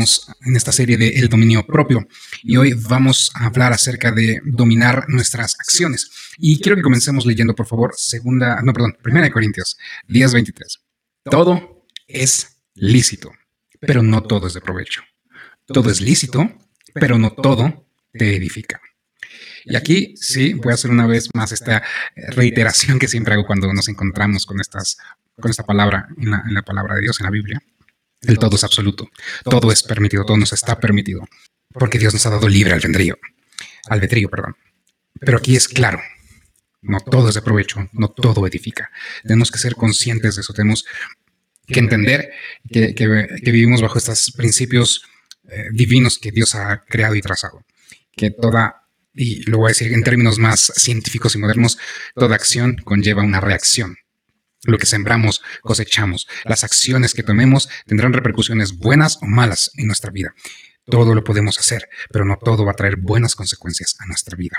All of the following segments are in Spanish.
Estamos en esta serie de El dominio propio y hoy vamos a hablar acerca de dominar nuestras acciones. Y quiero que comencemos leyendo, por favor, segunda, no, perdón, primera de Corintios 10:23. Todo es lícito, pero no todo es de provecho. Todo es lícito, pero no todo te edifica. Y aquí sí voy a hacer una vez más esta reiteración que siempre hago cuando nos encontramos con estas con esta palabra en la, en la palabra de Dios en la Biblia. El todo es absoluto. Todo es permitido, todo nos está permitido. Porque Dios nos ha dado libre albedrío. Albedrío, perdón. Pero aquí es claro. No todo es de provecho, no todo edifica. Tenemos que ser conscientes de eso. Tenemos que entender que, vivimos bajo estos principios eh, divinos que Dios ha creado y trazado. Que toda, y lo voy a decir en términos más científicos y modernos, toda acción conlleva una reacción. Lo que sembramos, cosechamos. Las acciones que tomemos tendrán repercusiones buenas o malas en nuestra vida. Todo lo podemos hacer, pero no todo va a traer buenas consecuencias a nuestra vida.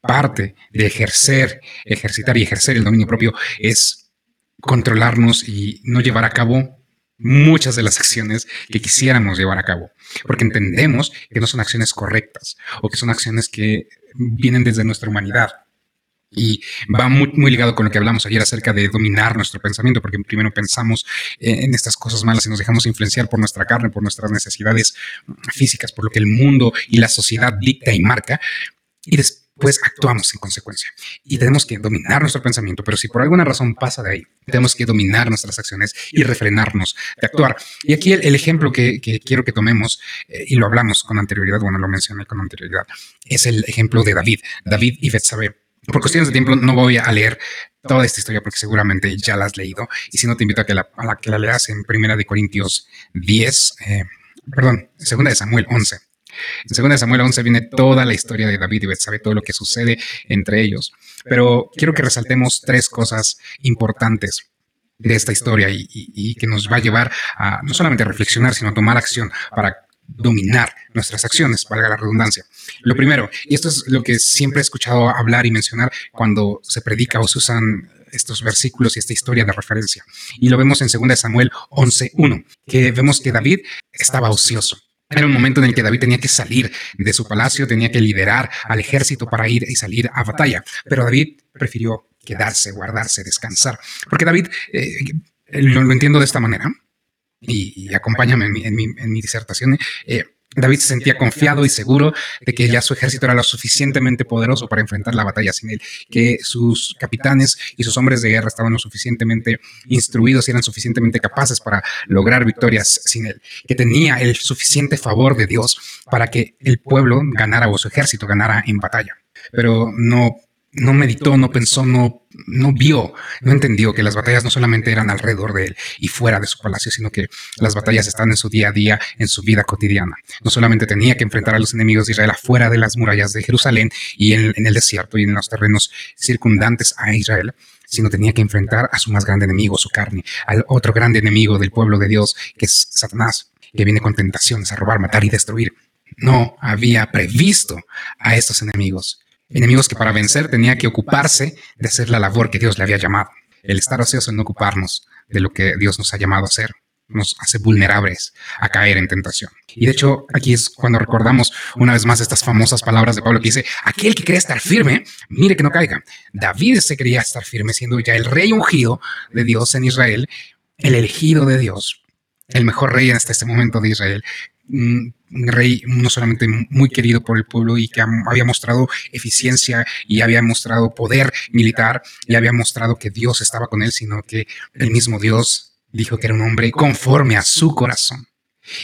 Parte de ejercer, ejercitar y ejercer el dominio propio es controlarnos y no llevar a cabo muchas de las acciones que quisiéramos llevar a cabo, porque entendemos que no son acciones correctas o que son acciones que vienen desde nuestra humanidad y va muy, ligado con lo que hablamos ayer acerca de dominar nuestro pensamiento, porque primero pensamos en estas cosas malas y nos dejamos influenciar por nuestra carne, por nuestras necesidades físicas, por lo que el mundo y la sociedad dicta y marca, y después actuamos en consecuencia. Y tenemos que dominar nuestro pensamiento, pero si por alguna razón pasa de ahí, tenemos que dominar nuestras acciones y refrenarnos de actuar. Y aquí el, ejemplo que, quiero que tomemos, eh, y lo hablamos con anterioridad, bueno, lo mencioné con anterioridad, es el ejemplo de David, David y Betsabé por cuestiones de tiempo no voy a leer toda esta historia porque seguramente ya la has leído. Y si no, te invito a que la, que la leas en Primera de Corintios 10, eh, perdón, Segunda de Samuel 11. En Segunda de Samuel 11 viene toda la historia de David y Betsabé, todo lo que sucede entre ellos. Pero quiero que resaltemos tres cosas importantes de esta historia y, que nos va a llevar a no solamente reflexionar, sino a tomar acción para dominar nuestras acciones, valga la redundancia. Lo primero, y esto es lo que siempre he escuchado hablar y mencionar cuando se predica o se usan estos versículos y esta historia de referencia. Y lo vemos en 2 Samuel 11.1, que vemos que David estaba ocioso. Era un momento en el que David tenía que salir de su palacio, tenía que liderar al ejército para ir y salir a batalla. Pero David prefirió quedarse, guardarse, descansar. Porque David, eh, lo, entiendo de esta manera, y, acompáñame en mi, disertación, eh, David se sentía confiado y seguro de que ya su ejército era lo suficientemente poderoso para enfrentar la batalla sin él, que sus capitanes y sus hombres de guerra estaban lo suficientemente instruidos y eran suficientemente capaces para lograr victorias sin él, que tenía el suficiente favor de Dios para que el pueblo ganara o su ejército ganara en batalla. Pero no no meditó, no pensó, no, no vio, no entendió que las batallas no solamente eran alrededor de él y fuera de su palacio, sino que las batallas están en su día a día, en su vida cotidiana. No solamente tenía que enfrentar a los enemigos de Israel afuera de las murallas de Jerusalén y en, el desierto y en los terrenos circundantes a Israel, sino tenía que enfrentar a su más grande enemigo, su carne, al otro grande enemigo del pueblo de Dios, que es Satanás, que viene con tentaciones a robar, matar y destruir. No había previsto a estos enemigos Enemigos que para vencer tenía que ocuparse de hacer la labor que Dios le había llamado. El estar ocioso en no ocuparnos de lo que Dios nos ha llamado a hacer nos hace vulnerables a caer en tentación. Y de hecho, aquí es cuando recordamos una vez más estas famosas palabras de Pablo que dice, aquel que cree estar firme, mire que no caiga. David se quería estar firme siendo ya el rey ungido de Dios en Israel, el elegido de Dios, el mejor rey este, este momento de Israel, un rey no solamente muy querido por el pueblo y que había mostrado eficiencia y había mostrado poder militar y había mostrado que Dios estaba con él, sino que el mismo Dios dijo que era un hombre conforme a su corazón.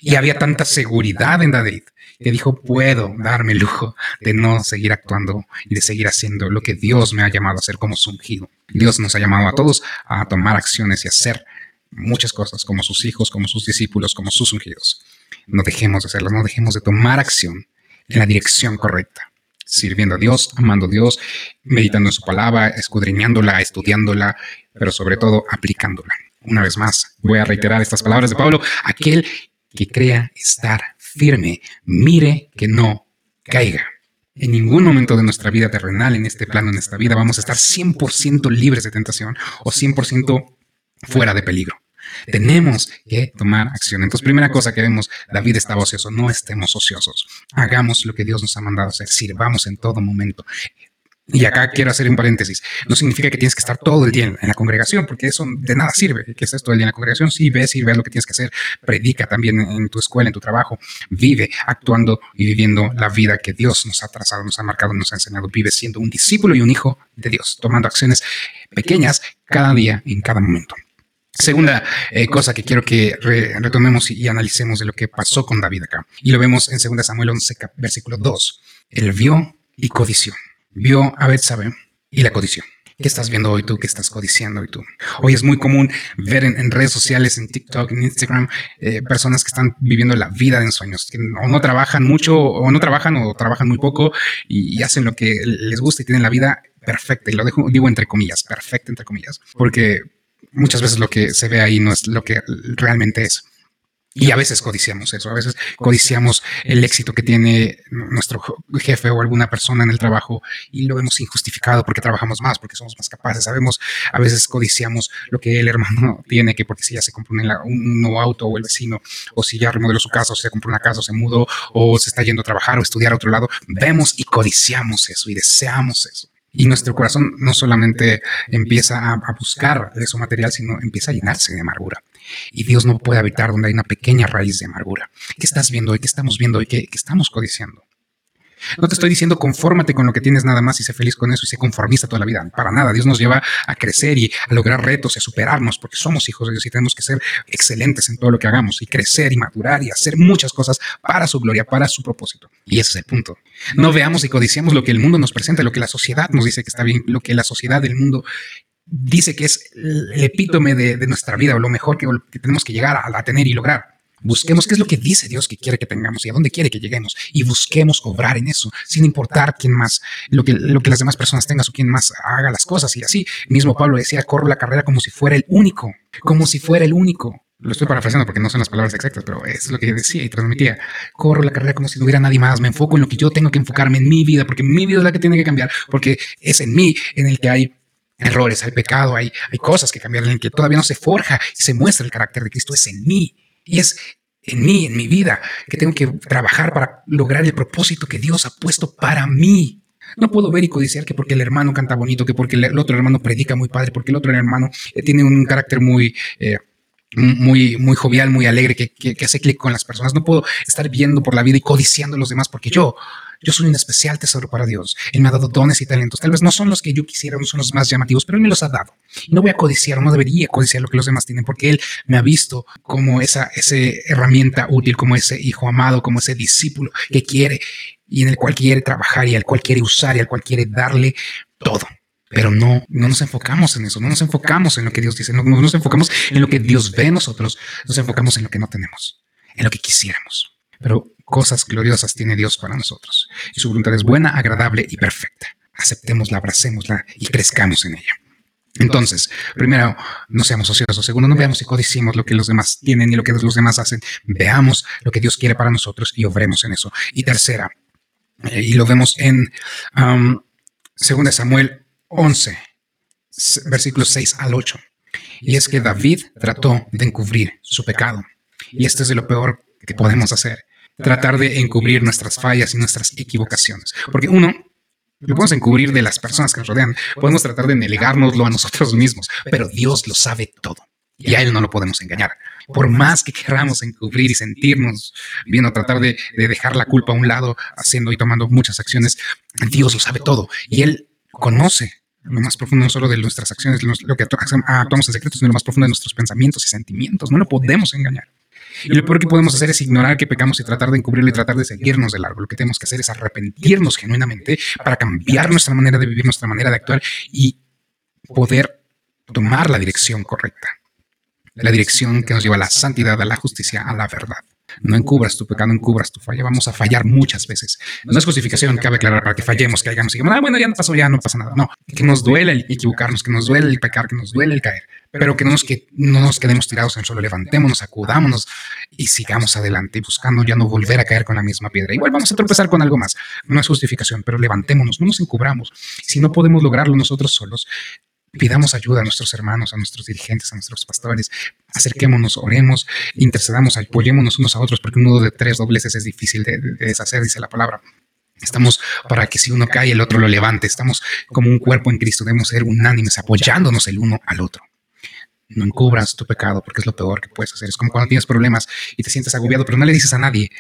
Y había tanta seguridad en David que dijo, puedo darme el lujo de no seguir actuando y de seguir haciendo lo que Dios me ha llamado a hacer como su ungido. Dios nos ha llamado a todos a tomar acciones y hacer muchas cosas como sus hijos, como sus discípulos, como sus ungidos no dejemos de hacerlo, no dejemos de tomar acción en la dirección correcta, sirviendo a Dios, amando a Dios, meditando en su palabra, escudriñándola, estudiándola, pero sobre todo aplicándola. Una vez más, voy a reiterar estas palabras de Pablo, aquel que crea estar firme, mire que no caiga. En ningún momento de nuestra vida terrenal, en este plano, en esta vida, vamos a estar 100% libres de tentación o 100% fuera de peligro. Tenemos que tomar acción. Entonces, primera cosa que vemos, David estaba ocioso. No estemos ociosos. Hagamos lo que Dios nos ha mandado hacer. Sirvamos en todo momento. Y acá quiero hacer un paréntesis. No significa que tienes que estar todo el día en, la congregación, porque eso de nada sirve. Que estés todo el día en la congregación, sí, ves y ves lo que tienes que hacer. Predica también en, tu escuela, en tu trabajo. Vive actuando y viviendo la vida que Dios nos ha trazado, nos ha marcado, nos ha enseñado. Vive siendo un discípulo y un hijo de Dios, tomando acciones pequeñas cada día, en cada momento. Segunda eh, cosa que quiero que retomemos y, analicemos de lo que pasó con David acá. Y lo vemos en 2 Samuel 11, versículo 2. Él vio y codició vio a Betsabe y la codició. ¿Qué estás viendo hoy tú? ¿Qué estás codiciando hoy tú? Hoy es muy común ver en, redes sociales, en TikTok, en Instagram, eh, personas que están viviendo la vida de ensueños, que no trabajan mucho, o no trabajan, o trabajan muy poco y, hacen lo que les gusta y tienen la vida perfecta. Y lo dejo, digo entre comillas, perfecta entre comillas, porque muchas veces lo que se ve ahí no es lo que realmente es. Y a veces codiciamos eso, a veces codiciamos el éxito que tiene nuestro jefe o alguna persona en el trabajo y lo vemos injustificado porque trabajamos más, porque somos más capaces. Sabemos, a veces codiciamos lo que el hermano tiene, que porque si ya se compró un, nuevo auto o el vecino, o si ya remodeló su casa, o se compró una casa, o se mudó, o se está yendo a trabajar o estudiar a otro lado, vemos y codiciamos eso y deseamos eso. Y nuestro corazón no solamente empieza a, buscar eso material, sino empieza a llenarse de amargura. Y Dios no puede habitar donde hay una pequeña raíz de amargura. ¿Qué estás viendo hoy? ¿Qué estamos viendo hoy? ¿Qué, qué estamos codiciando? No te estoy diciendo confórmate con lo que tienes nada más y sé feliz con eso y sé conformista toda la vida. Para nada. Dios nos lleva a crecer y a lograr retos y a superarnos porque somos hijos de Dios y tenemos que ser excelentes en todo lo que hagamos y crecer y madurar y hacer muchas cosas para su gloria, para su propósito. Y ese es el punto. No veamos y codiciamos lo que el mundo nos presenta, lo que la sociedad nos dice que está bien, lo que la sociedad del mundo dice que es el epítome de, nuestra vida o lo mejor que, tenemos que llegar a tener y lograr. Busquemos qué es lo que dice Dios que quiere que tengamos y a dónde quiere que lleguemos y busquemos obrar en eso, sin importar quién más, lo que, lo que las demás personas tengan o quién más haga las cosas. Y así mismo Pablo decía, corro la carrera como si fuera el único, como si fuera el único. Lo estoy parafraseando porque no son las palabras exactas, pero es lo que decía y transmitía. Corro la carrera como si no hubiera nadie más. Me enfoco en lo que yo tengo que enfocarme en mi vida, porque mi vida es la que tiene que cambiar, porque es en mí en el que hay errores, hay pecado, hay, hay cosas que cambiar, en el que todavía no se forja y se muestra el carácter de Cristo. Es en mí. Y es en mí, en mi vida, que tengo que trabajar para lograr el propósito que Dios ha puesto para mí. No puedo ver y codiciar que porque el hermano canta bonito, que porque el otro hermano predica muy padre, porque el otro hermano eh, tiene un carácter muy... Eh, muy, muy jovial, muy alegre, que, que hace clic con las personas. No puedo estar viendo por la vida y codiciando a los demás porque yo yo soy un especial tesoro para Dios. Él me ha dado dones y talentos. Tal vez no son los que yo quisiera, no son los más llamativos, pero Él me los ha dado. Y no voy a codiciar, no debería codiciar lo que los demás tienen, porque Él me ha visto como esa, esa herramienta útil, como ese hijo amado, como ese discípulo que quiere y en el cual quiere trabajar y al cual quiere usar y al cual quiere darle todo. Pero no, no nos enfocamos en eso, no nos enfocamos en lo que Dios dice, no, no nos enfocamos en lo que Dios ve nosotros, nos enfocamos en lo que no tenemos, en lo que quisiéramos. Pero cosas gloriosas tiene Dios para nosotros. Y su voluntad es buena, agradable y perfecta. Aceptémosla, abracémosla y crezcamos en ella. Entonces, primero, no seamos ociosos. Segundo, no veamos y codicimos lo que los demás tienen y lo que los demás hacen. Veamos lo que Dios quiere para nosotros y obremos en eso. Y tercera, eh, y lo vemos en 2 Samuel 11, versículos 6 al 8. Y es que David trató de encubrir su pecado. Y esto es de lo peor que podemos hacer tratar de encubrir nuestras fallas y nuestras equivocaciones. Porque uno, lo podemos encubrir de las personas que nos rodean, podemos tratar de negarnoslo a nosotros mismos, pero Dios lo sabe todo y a Él no lo podemos engañar. Por más que queramos encubrir y sentirnos bien o tratar de, dejar la culpa a un lado, haciendo y tomando muchas acciones, Dios lo sabe todo y Él conoce lo más profundo no solo de nuestras acciones, lo que actuamos en secreto, sino lo más profundo de nuestros pensamientos y sentimientos. No lo podemos engañar. Y lo peor que podemos hacer es ignorar que pecamos y tratar de encubrirlo y tratar de seguirnos de largo. Lo que tenemos que hacer es arrepentirnos genuinamente para cambiar nuestra manera de vivir, nuestra manera de actuar y poder tomar la dirección correcta. La dirección que nos lleva a la santidad, a la justicia, a la verdad. No encubras tu pecado, encubras tu falla. Vamos a fallar muchas veces. No es justificación, cabe aclarar para que fallemos, que digamos, ah, bueno, ya no pasó, ya no pasa nada. No, que nos duele el equivocarnos, que nos duele el pecar, que nos duele el caer, pero que no nos, que no nos quedemos tirados en el suelo. Levantémonos, acudámonos y sigamos adelante buscando ya no volver a caer con la misma piedra. Igual vamos a tropezar con algo más. No es justificación, pero levantémonos, no nos encubramos. Si no podemos lograrlo nosotros solos, Pidamos ayuda a nuestros hermanos, a nuestros dirigentes, a nuestros pastores. Acerquémonos, oremos, intercedamos, apoyémonos unos a otros, porque un nudo de tres dobleces es difícil de, deshacer, dice la palabra. Estamos para que si uno cae, el otro lo levante. Estamos como un cuerpo en Cristo. Debemos ser unánimes, apoyándonos el uno al otro. No encubras tu pecado porque es lo peor que puedes hacer. Es como cuando tienes problemas y te sientes agobiado, pero no le dices a nadie.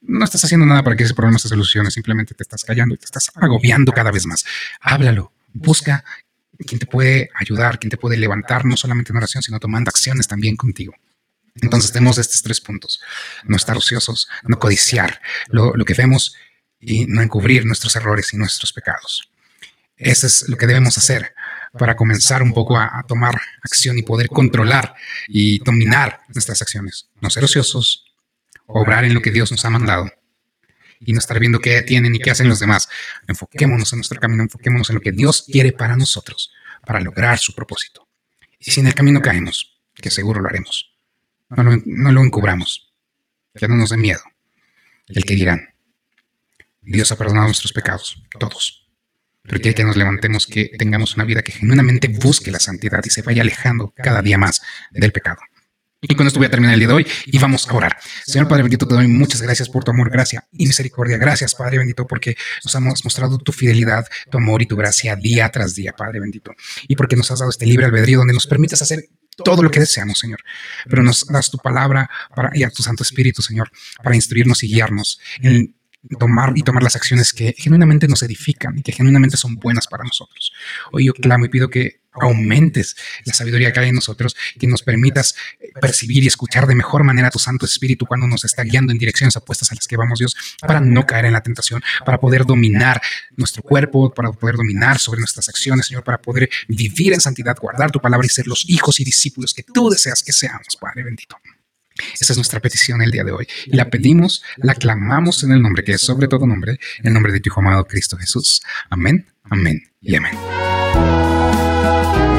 No estás haciendo nada para que ese problema se solucione. Simplemente te estás callando y te estás agobiando cada vez más. Háblalo. Busca quien te puede ayudar, quien te puede levantar, no solamente en oración, sino tomando acciones también contigo. Entonces tenemos estos tres puntos. No estar ociosos, no codiciar lo, lo que vemos y no encubrir nuestros errores y nuestros pecados. Eso es lo que debemos hacer para comenzar un poco a, tomar acción y poder controlar y dominar nuestras acciones. No ser ociosos, obrar en lo que Dios nos ha mandado y no estar viendo qué tienen y qué hacen los demás. Enfoquémonos en nuestro camino, enfoquémonos en lo que Dios quiere para nosotros, para lograr su propósito. Y si en el camino caemos, que seguro lo haremos, no lo, encubramos, que no nos dé miedo el que dirán. Dios ha perdonado nuestros pecados, todos pero quiere que nos levantemos, que tengamos una vida que genuinamente busque la santidad y se vaya alejando cada día más del pecado. Y con esto voy a terminar el día de hoy y vamos a orar. Señor Padre bendito, te doy muchas gracias por tu amor, gracia y misericordia. Gracias, Padre bendito, porque nos has mostrado tu fidelidad, tu amor y tu gracia día tras día, Padre bendito. Y porque nos has dado este libre albedrío donde nos permites hacer todo lo que deseamos, Señor. Pero nos das tu palabra y a tu Santo Espíritu, Señor, para instruirnos y guiarnos en tomar y tomar las acciones que genuinamente nos edifican y que genuinamente son buenas para nosotros. Hoy yo clamo y pido que aumentes la sabiduría que hay en nosotros, que nos permitas percibir y escuchar de mejor manera tu Santo Espíritu cuando nos está guiando en direcciones opuestas a las que vamos, Dios, para no caer en la tentación, para poder dominar nuestro cuerpo, para poder dominar sobre nuestras acciones, Señor, para poder vivir en santidad, guardar tu palabra y ser los hijos y discípulos que tú deseas que seamos, Padre bendito. Esa es nuestra petición el día de hoy. Y la pedimos, la clamamos en el nombre que es sobre todo nombre, el nombre de tu Hijo amado Cristo Jesús. Amén, amén y amén. Thank you.